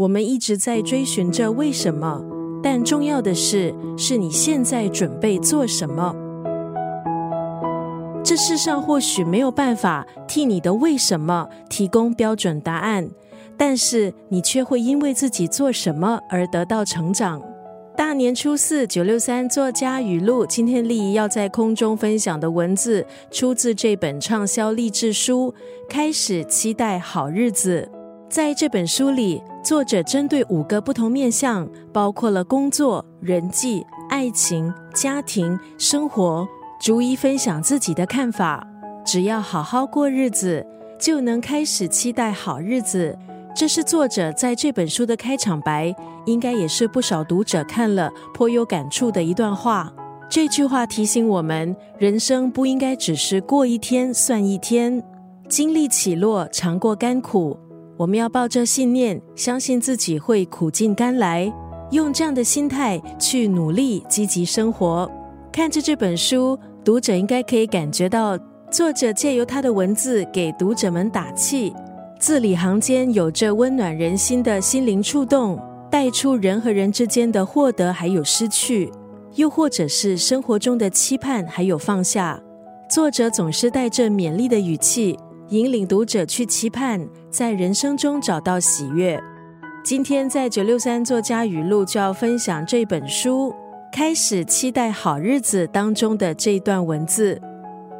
我们一直在追寻着为什么，但重要的是，是你现在准备做什么。这世上或许没有办法替你的为什么提供标准答案，但是你却会因为自己做什么而得到成长。大年初四九六三作家语录，今天丽仪要在空中分享的文字，出自这本畅销励志书《开始期待好日子》。在这本书里，作者针对五个不同面向，包括了工作、人际、爱情、家庭、生活。逐一分享自己的看法。只要好好过日子，就能开始期待好日子。这是作者在这本书的开场白，应该也是不少读者看了颇有感触的一段话。这句话提醒我们，人生不应该只是过一天算一天，经历起落，尝过甘苦。我们要抱着信念，相信自己会苦尽甘来，用这样的心态去努力，积极生活。看着这本书。读者应该可以感觉到，作者借由他的文字给读者们打气，字里行间有着温暖人心的心灵触动，带出人和人之间的获得还有失去，又或者是生活中的期盼还有放下。作者总是带着勉励的语气，引领读者去期盼，在人生中找到喜悦。今天在九六三作家语录就要分享这本书。开始期待好日子当中的这段文字，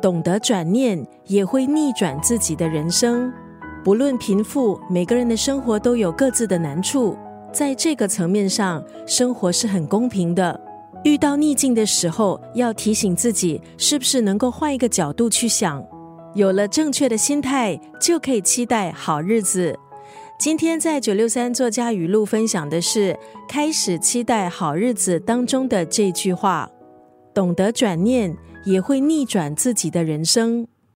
懂得转念也会逆转自己的人生。不论贫富，每个人的生活都有各自的难处。在这个层面上，生活是很公平的。遇到逆境的时候，要提醒自己，是不是能够换一个角度去想？有了正确的心态，就可以期待好日子。今天在九六三作家语录分享的是开始期待好日子当中的这句话：懂得转念，也会逆转自己的人生。